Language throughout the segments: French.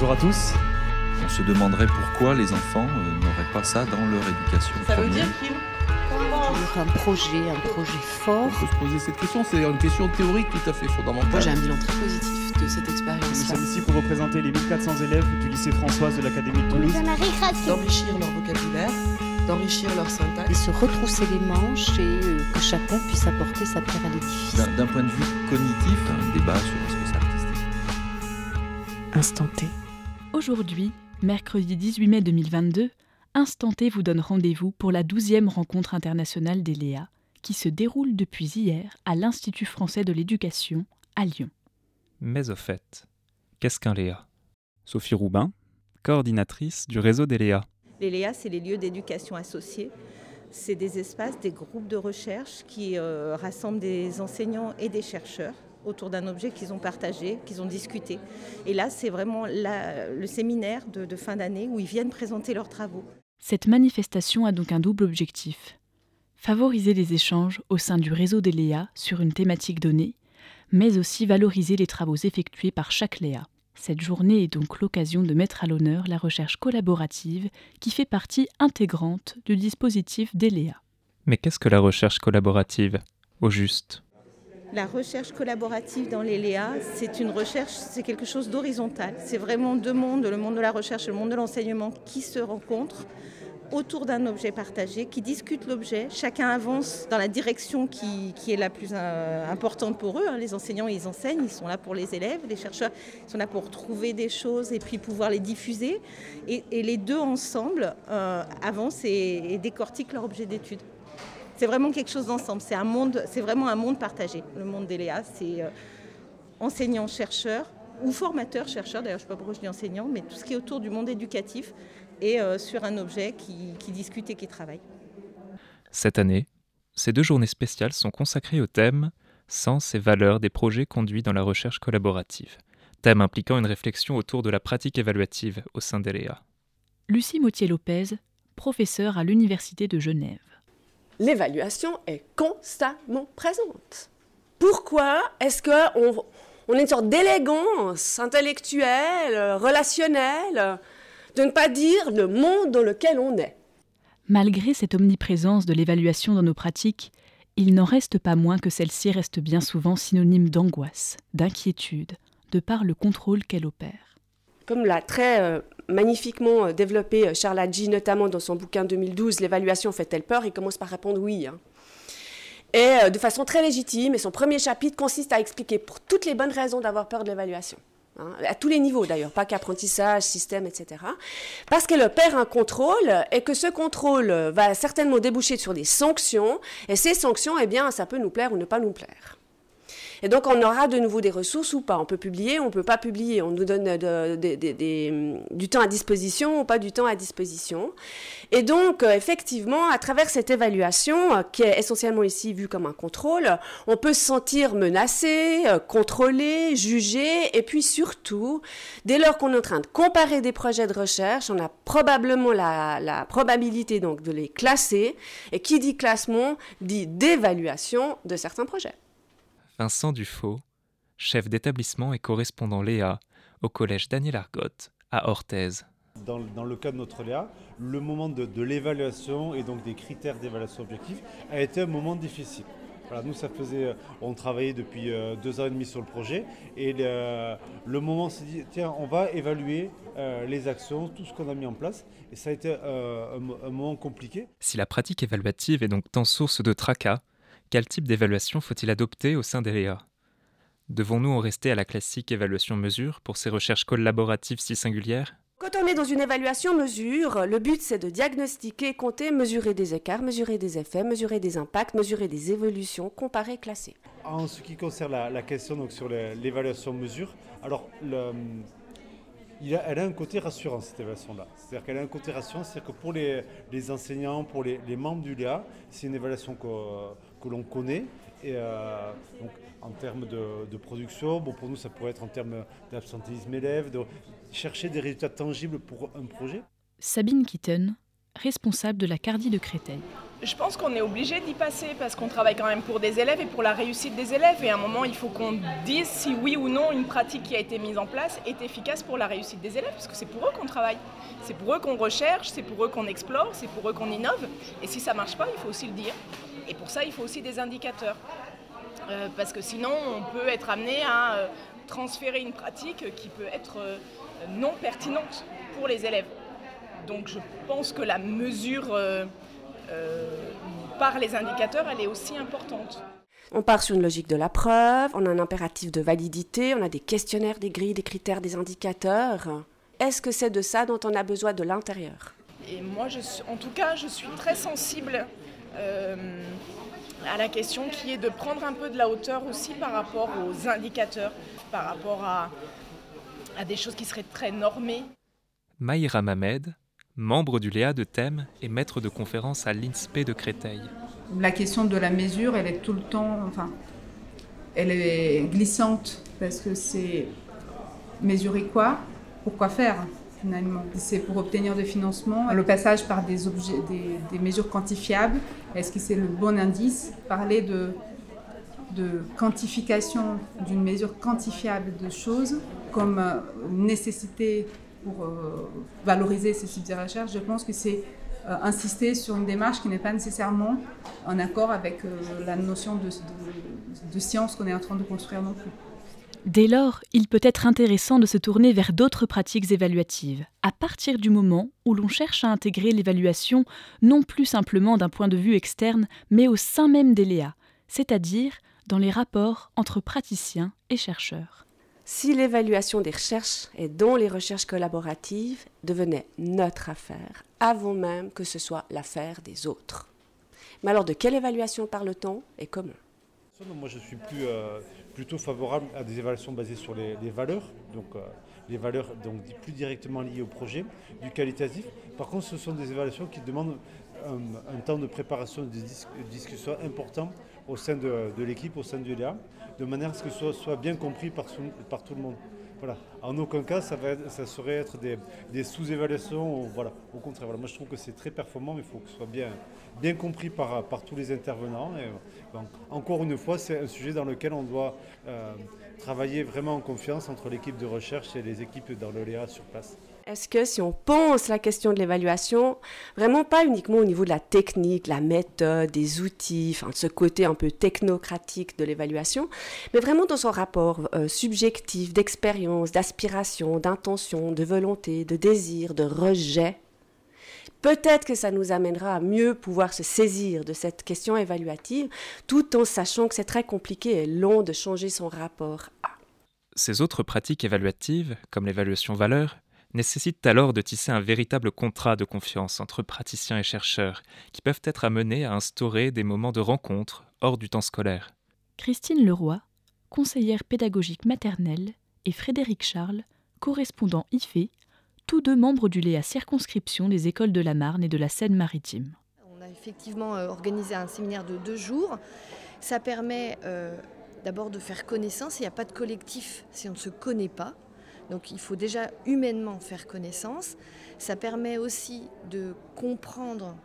Bonjour à tous. On se demanderait pourquoi les enfants euh, n'auraient pas ça dans leur éducation. Ça veut dire qu'il un projet, un projet fort. On peut se poser cette question, c'est une question théorique tout à fait fondamentale. Moi j'ai un bilan très positif de cette Nous expérience-là. sommes ici pour représenter les 1400 élèves du lycée Françoise de l'Académie de Toulouse. d'enrichir leur vocabulaire, d'enrichir leur Et syntaxe. se retrousser les manches et euh, que chacun puisse apporter sa pierre à l'édifice. D'un d'un point de vue cognitif, un débat sur ce que c'est artistique. Instant T. Aujourd'hui, mercredi 18 mai 2022, Instant T vous donne rendez-vous pour la 12e rencontre internationale des Léa, qui se déroule depuis hier à l'Institut français de l'éducation à Lyon. Mais au fait, qu'est-ce qu'un Léa Sophie Roubin, coordinatrice du réseau des Léa. Les LEA, c'est les lieux d'éducation associés. C'est des espaces, des groupes de recherche qui euh, rassemblent des enseignants et des chercheurs autour d'un objet qu'ils ont partagé, qu'ils ont discuté. Et là, c'est vraiment la- le séminaire de, de fin d'année où ils viennent présenter leurs travaux. Cette manifestation a donc un double objectif. Favoriser les échanges au sein du réseau des Léa sur une thématique donnée, mais aussi valoriser les travaux effectués par chaque Léa. Cette journée est donc l'occasion de mettre à l'honneur la recherche collaborative qui fait partie intégrante du dispositif des Léa. Mais qu'est-ce que la recherche collaborative? Au juste. La recherche collaborative dans les LEA, c'est une recherche, c'est quelque chose d'horizontal. C'est vraiment deux mondes, le monde de la recherche et le monde de l'enseignement, qui se rencontrent autour d'un objet partagé, qui discutent l'objet. Chacun avance dans la direction qui, est la plus euh, importante pour eux. hein. Les enseignants, ils enseignent, ils sont là pour les élèves. Les chercheurs, ils sont là pour trouver des choses et puis pouvoir les diffuser. Et, les deux ensemble euh, avancent et décortiquent leur objet d'étude. C'est vraiment quelque chose d'ensemble. C'est un monde, c'est vraiment un monde partagé. Le monde des Léa, c'est euh, enseignants, chercheurs ou formateurs, chercheurs. D'ailleurs, je ne sais pas pourquoi je dis enseignants, mais tout ce qui est autour du monde éducatif et euh, sur un objet qui, qui discute et qui travaille. Cette année, ces deux journées spéciales sont consacrées au thème Sens et valeurs des projets conduits dans la recherche collaborative, thème impliquant une réflexion autour de la pratique évaluative au sein des Léa. Lucie Mautier-Lopez, professeure à l'Université de Genève. L'évaluation est constamment présente. Pourquoi est-ce qu'on on a une sorte d'élégance intellectuelle, relationnelle, de ne pas dire le monde dans lequel on est? Malgré cette omniprésence de l'évaluation dans nos pratiques, il n'en reste pas moins que celle-ci reste bien souvent synonyme d'angoisse, d'inquiétude, de par le contrôle qu'elle opère. Comme l'a très euh, magnifiquement euh, développé euh, Charles Hadji, notamment dans son bouquin 2012, L'évaluation fait-elle peur? Il commence par répondre oui. hein. Et euh, de façon très légitime, et son premier chapitre consiste à expliquer pour toutes les bonnes raisons d'avoir peur de l'évaluation. hein, à tous les niveaux d'ailleurs, pas qu'apprentissage, système, etc. Parce qu'elle opère un contrôle et que ce contrôle va certainement déboucher sur des sanctions, et ces sanctions, eh bien, ça peut nous plaire ou ne pas nous plaire. Et donc, on aura de nouveau des ressources ou pas. On peut publier, on ne peut pas publier. On nous donne de- des- du temps à disposition ou pas du temps à disposition. Et donc, euh, effectivement, à travers cette évaluation, euh, qui est essentiellement ici vue comme un contrôle, on peut se sentir menacé, euh, contrôlé, jugé. Et puis surtout, dès lors qu'on est en train de comparer des projets de recherche, on a probablement la, la probabilité donc de les classer. Et qui dit classement dit d'évaluation de certains projets. Vincent Dufaux, chef d'établissement et correspondant Léa au collège Daniel Argotte à Orthez. Dans, dans le cas de notre Léa, le moment de, de l'évaluation et donc des critères d'évaluation objectifs a été un moment difficile. Voilà, nous, ça faisait, euh, on travaillait depuis euh, deux ans et demi sur le projet et le, le moment s'est dit, tiens, on va évaluer euh, les actions, tout ce qu'on a mis en place. Et ça a été euh, un, un moment compliqué. Si la pratique évaluative est donc tant source de tracas, quel type d'évaluation faut-il adopter au sein des Léa Devons-nous en rester à la classique évaluation-mesure pour ces recherches collaboratives si singulières? Quand on est dans une évaluation-mesure, le but c'est de diagnostiquer, compter, mesurer des écarts, mesurer des effets, mesurer des impacts, mesurer des évolutions, comparer, classer. En ce qui concerne la, la question donc, sur l'évaluation-mesure, alors le- il a- elle a un côté rassurant cette évaluation-là. C'est-à-dire qu'elle a un côté rassurant, c'est-à-dire que pour les, les enseignants, pour les, les membres du LEA, c'est une évaluation que, que l'on connaît. Et euh, donc, en termes de, de production, bon, pour nous, ça pourrait être en termes d'absentéisme élève, de chercher des résultats tangibles pour un projet. Sabine Kitten, responsable de la Cardie de Créteil. je pense qu'on est obligé d'y passer parce qu'on travaille quand même pour des élèves et pour la réussite des élèves. Et à un moment, il faut qu'on dise si oui ou non une pratique qui a été mise en place est efficace pour la réussite des élèves, parce que c'est pour eux qu'on travaille. C'est pour eux qu'on recherche, c'est pour eux qu'on explore, c'est pour eux qu'on innove. Et si ça ne marche pas, il faut aussi le dire. Et pour ça, il faut aussi des indicateurs. Euh, parce que sinon, on peut être amené à euh, transférer une pratique qui peut être euh, non pertinente pour les élèves. Donc je pense que la mesure par les indicateurs, elle est aussi importante. On part sur une logique de la preuve, on a un impératif de validité, on a des questionnaires, des grilles, des critères, des indicateurs. Est-ce que c'est de ça dont on a besoin de l'intérieur? Et moi, je en tout cas, je suis très sensible à la question qui est de prendre un peu de la hauteur aussi par rapport aux indicateurs, par rapport à, à des choses qui seraient très normées. Maïra Mamed, membre du Léa de Thème et maître de conférence à l'INSPE de Créteil. La question de la mesure, elle est tout le temps, enfin, elle est glissante parce que c'est mesurer quoi, pourquoi faire? C'est pour obtenir des financements. Le passage par des, mesures quantifiables, est-ce que c'est le bon indice? Parler de, quantification d'une mesure quantifiable de choses comme euh, nécessité pour euh, valoriser ces types de recherche, je pense que c'est euh, insister sur une démarche qui n'est pas nécessairement en accord avec la notion de science qu'on est en train de construire non plus. Dès lors, il peut être intéressant de se tourner vers d'autres pratiques évaluatives, à partir du moment où l'on cherche à intégrer l'évaluation non plus simplement d'un point de vue externe, mais au sein même des Léa, c'est-à-dire dans les rapports entre praticiens et chercheurs. Si l'évaluation des recherches et dont les recherches collaboratives devenait notre affaire, avant même que ce soit l'affaire des autres. Mais alors de quelle évaluation parle-t-on et comment? Moi je suis plus... Euh, plutôt favorable à des évaluations basées sur les, valeurs, donc euh, les valeurs donc, plus directement liées au projet, du qualitatif. Par contre, ce sont des évaluations qui demandent un, temps de préparation de discussion important au sein de, l'équipe, au sein du LEA, de manière à ce que ce soit, bien compris par tout le monde. En aucun cas, ça, ça serait être des, sous-évaluations. Au contraire, moi je trouve que c'est très performant, mais il faut que ce soit bien, compris par, tous les intervenants. Encore une fois, c'est un sujet dans lequel on doit euh, travailler vraiment en confiance entre l'équipe de recherche et les équipes dans le Léa sur place. Est-ce que si on pense la question de l'évaluation, vraiment pas uniquement au niveau de la technique, la méthode, des outils, enfin de ce côté un peu technocratique de l'évaluation, mais vraiment dans son rapport euh, subjectif d'expérience, d'aspiration, d'intention, de volonté, de désir, de rejet, peut-être que ça nous amènera à mieux pouvoir se saisir de cette question évaluative, tout en sachant que c'est très compliqué et long de changer son rapport à. Ces autres pratiques évaluatives, comme l'évaluation valeur, nécessite alors de tisser un véritable contrat de confiance entre praticiens et chercheurs, qui peuvent être amenés à instaurer des moments de rencontre hors du temps scolaire. Christine Leroy, conseillère pédagogique maternelle, et Frédéric Charles, correspondant IFE, tous deux membres du Léa circonscription des écoles de la Marne et de la Seine-Maritime. On a effectivement euh, organisé un séminaire de deux jours. Ça permet euh, d'abord de faire connaissance. Il n'y a pas de collectif si on ne se connaît pas. Donc il faut déjà humainement faire connaissance. Ça permet aussi de comprendre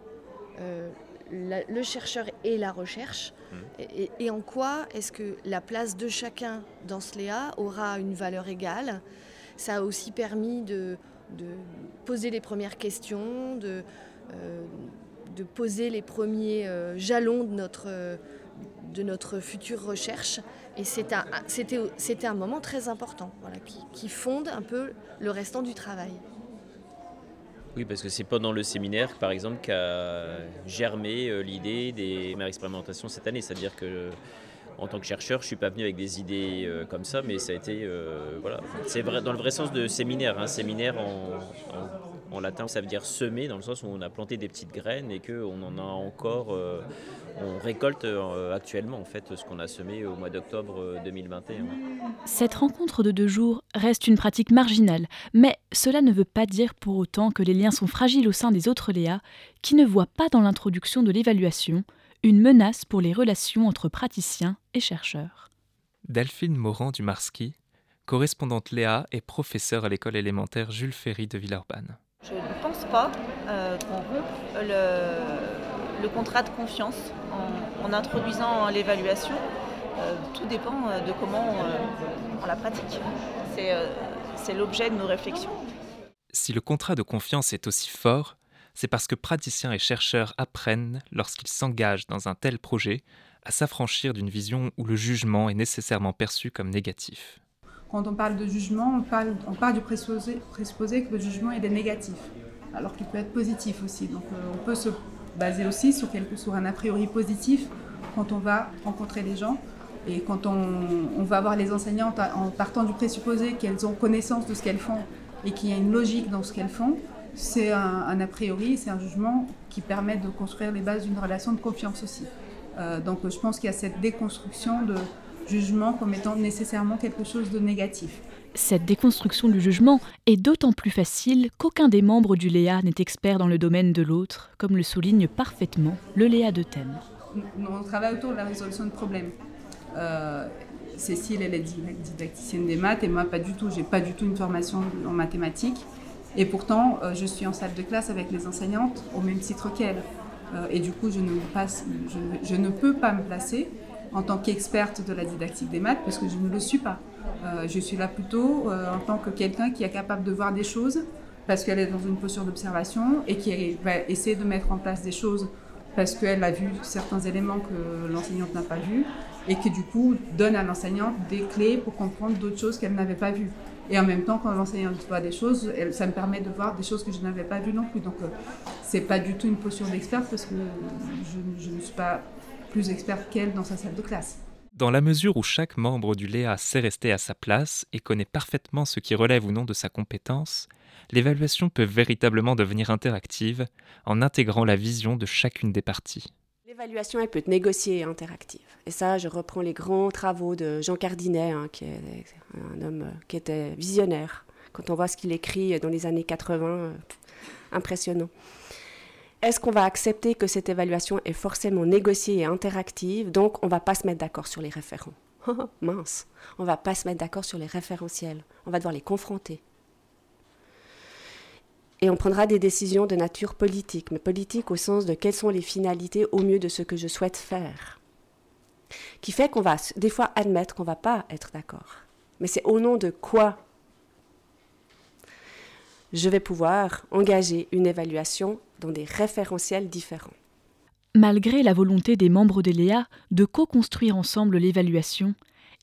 euh, le chercheur et la recherche mmh. et, en quoi est-ce que la place de chacun dans ce Léa aura une valeur égale? Ça a aussi permis de, poser les premières questions, de, euh, poser les premiers euh, jalons de notre, de notre future recherche. Et c'était un, un, moment très important, qui, fonde un peu le restant du travail. Oui, parce que c'est pendant le séminaire, par exemple, qu'a germé euh, l'idée des mères expérimentations cette année. C'est-à-dire que en tant que chercheur, je ne suis pas venu avec des idées euh, comme ça, mais ça a été, euh, voilà, c'est dans le vrai sens de séminaire. Hein. Séminaire en, latin, ça veut dire semer, dans le sens où on a planté des petites graines et qu'on en a encore, euh, on récolte actuellement en fait ce qu'on a semé au mois d'octobre 2021. Cette rencontre de deux jours reste une pratique marginale, mais cela ne veut pas dire pour autant que les liens sont fragiles au sein des autres Léa, qui ne voient pas dans l'introduction de l'évaluation une menace pour les relations entre praticiens et chercheurs. Delphine Morand du Marski, correspondante Léa et professeure à l'école élémentaire Jules Ferry de Villeurbanne. Je ne pense pas qu'on rompe le, contrat de confiance en, introduisant l'évaluation. tout dépend de comment on la pratique. C'est l'objet de nos réflexions. Si le contrat de confiance est aussi fort, c'est parce que praticiens et chercheurs apprennent, lorsqu'ils s'engagent dans un tel projet, à s'affranchir d'une vision où le jugement est nécessairement perçu comme négatif. Quand on parle de jugement, on parle, on parle du présupposé, que le jugement est négatif, alors qu'il peut être positif aussi. Donc euh, on peut se baser aussi sur, quelque, un a priori positif quand on va rencontrer les gens et quand on, on va voir les enseignantes en partant du présupposé qu'elles ont connaissance de ce qu'elles font et qu'il y a une logique dans ce qu'elles font, c'est un, a priori, c'est un jugement qui permet de construire les bases d'une relation de confiance aussi. Euh, donc je pense qu'il y a cette déconstruction de jugement comme étant nécessairement quelque chose de négatif. Cette déconstruction du jugement est d'autant plus facile qu'aucun des membres du Léa n'est expert dans le domaine de l'autre, comme le souligne parfaitement le Léa de thème. On travaille autour de la résolution de problèmes. Euh, Cécile, elle est didacticienne des maths et moi pas du tout. J'ai pas du tout une formation en mathématiques. Et pourtant, euh, je suis en salle de classe avec les enseignantes au même titre qu'elles. Euh, et du coup, je ne, passe, je, ne, peux pas me placer en tant qu'experte de la didactique des maths parce que je ne le suis pas. Euh, je suis là plutôt en tant que quelqu'un qui est capable de voir des choses parce qu'elle est dans une posture d'observation et qui va essayer de mettre en place des choses parce qu'elle a vu certains éléments que l'enseignante n'a pas vus et qui du coup donne à l'enseignante des clés pour comprendre d'autres choses qu'elle n'avait pas vues. Et en même temps, quand l'enseignante voit des choses, ça me permet de voir des choses que je n'avais pas vues non plus. Donc, euh, c'est pas du tout une posture d'experte parce que je, ne suis pas plus experte qu'elle dans sa salle de classe. Dans la mesure où chaque membre du Léa sait rester à sa place et connaît parfaitement ce qui relève ou non de sa compétence, l'évaluation peut véritablement devenir interactive en intégrant la vision de chacune des parties. L'évaluation, elle peut être négociée et interactive. Et ça, je reprends les grands travaux de Jean Cardinet, hein, qui est un homme euh, qui était visionnaire. Quand on voit ce qu'il écrit dans les années 80, euh, impressionnant. Est-ce qu'on va accepter que cette évaluation est forcément négociée et interactive? Donc, on ne va pas se mettre d'accord sur les référents. Mince, on ne va pas se mettre d'accord sur les référentiels. On va devoir les confronter et on prendra des décisions de nature politique, mais politique au sens de quelles sont les finalités au mieux de ce que je souhaite faire. Qui fait qu'on va des fois admettre qu'on ne va pas être d'accord. Mais c'est au nom de quoi je vais pouvoir engager une évaluation dans des référentiels différents. Malgré la volonté des membres de l'EA de co-construire ensemble l'évaluation,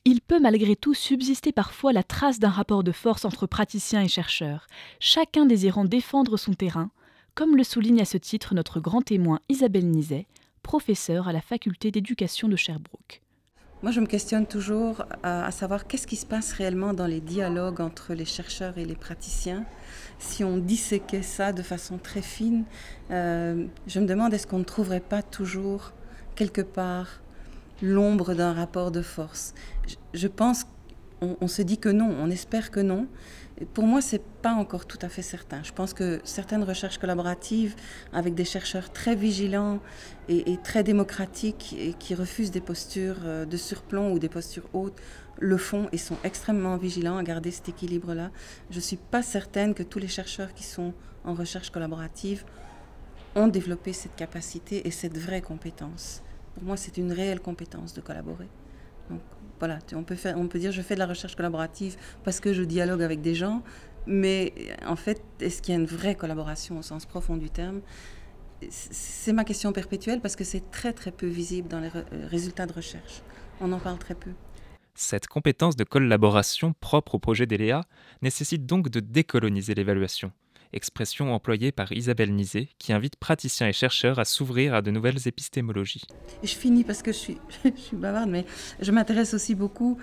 il peut malgré tout subsister parfois la trace d'un rapport de force entre praticiens et chercheurs, chacun désirant défendre son terrain, comme le souligne à ce titre notre grand témoin Isabelle Nizet, professeure à la faculté d'éducation de Sherbrooke. Moi, je me questionne toujours à, savoir qu'est-ce qui se passe réellement dans les dialogues entre les chercheurs et les praticiens. Si on disséquait ça de façon très fine, euh, je me demande est-ce qu'on ne trouverait pas toujours quelque part l'ombre d'un rapport de force? Je, pense qu'on se dit que non, on espère que non. pour moi, c'est pas encore tout à fait certain. Je pense que certaines recherches collaboratives avec des chercheurs très vigilants et, très démocratiques et qui refusent des postures euh, de surplomb ou des postures hautes le font et sont extrêmement vigilants à garder cet équilibre-là. Je ne suis pas certaine que tous les chercheurs qui sont en recherche collaborative ont développé cette capacité et cette vraie compétence. Pour moi, c'est une réelle compétence de collaborer. Donc voilà, on peut, faire, on peut dire je fais de la recherche collaborative parce que je dialogue avec des gens, mais en fait, est-ce qu'il y a une vraie collaboration au sens profond du terme? C'est ma question perpétuelle parce que c'est très très peu visible dans les euh, résultats de recherche. On en parle très peu. Cette compétence de collaboration propre au projet d'ELEA nécessite donc de décoloniser l'évaluation expression employée par Isabelle Nizet, qui invite praticiens et chercheurs à s'ouvrir à de nouvelles épistémologies. je finis parce que je suis, bavarde, mais je m'intéresse aussi beaucoup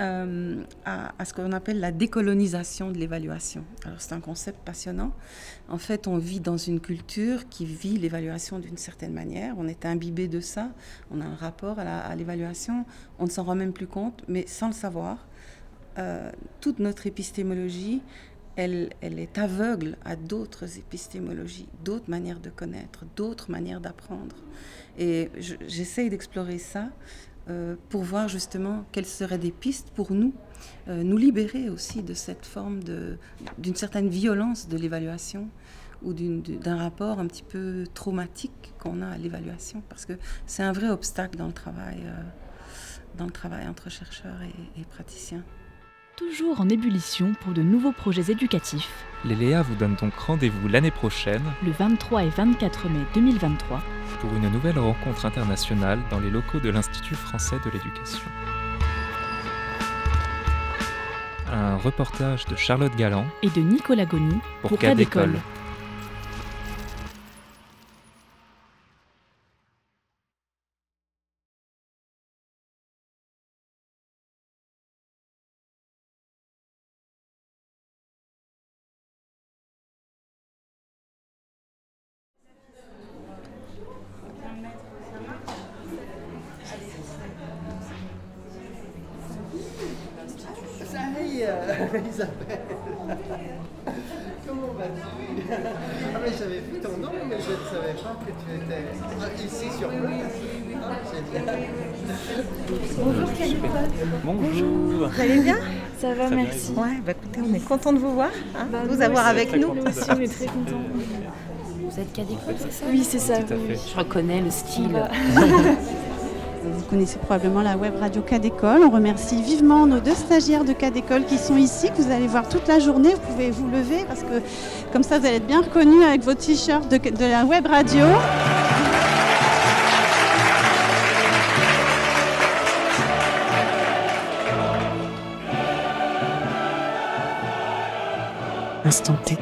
euh, à, à, ce qu'on appelle la décolonisation de l'évaluation. Alors c'est un concept passionnant. En fait, on vit dans une culture qui vit l'évaluation d'une certaine manière. On est imbibé de ça. On a un rapport à l'évaluation. On ne s'en rend même plus compte, mais sans le savoir, euh, toute notre épistémologie elle, est aveugle à d'autres épistémologies, d'autres manières de connaître, d'autres manières d'apprendre. Et j'essaye d'explorer ça euh, pour voir justement quelles seraient des pistes pour nous, euh, nous libérer aussi de cette forme d'une certaine violence de l'évaluation, ou d'un rapport un petit peu traumatique qu'on a à l'évaluation, parce que c'est un vrai obstacle dans le travail, euh, dans le travail entre chercheurs et, et praticiens. Toujours en ébullition pour de nouveaux projets éducatifs. Les Léa vous donnent donc rendez-vous l'année prochaine, le 23 et 24 mai 2023, pour une nouvelle rencontre internationale dans les locaux de l'Institut français de l'éducation. Un reportage de Charlotte Galland. Et de Nicolas Goni pour, pour Cas Isabelle Comment vas-tu? Ah mais j'avais vu ton nom mais je ne savais pas que tu étais ah, ici sur place. Bonjour Canicole. Bonjour. Vous allez bien? Ça va, merci. Ouais, bah écoutez, on est content de vous voir, hein, bah, vous avoir avec nous. Nous aussi, on est très contents. Vous êtes Cadécole, c'est ça? Oui, c'est ça. Tout à fait. Je reconnais le style. Vous connaissez probablement la web radio Cadécole. On remercie vivement nos deux stagiaires de Cadécole qui sont ici, que vous allez voir toute la journée. Vous pouvez vous lever parce que comme ça, vous allez être bien reconnus avec vos t-shirts de, la web radio. Instant T.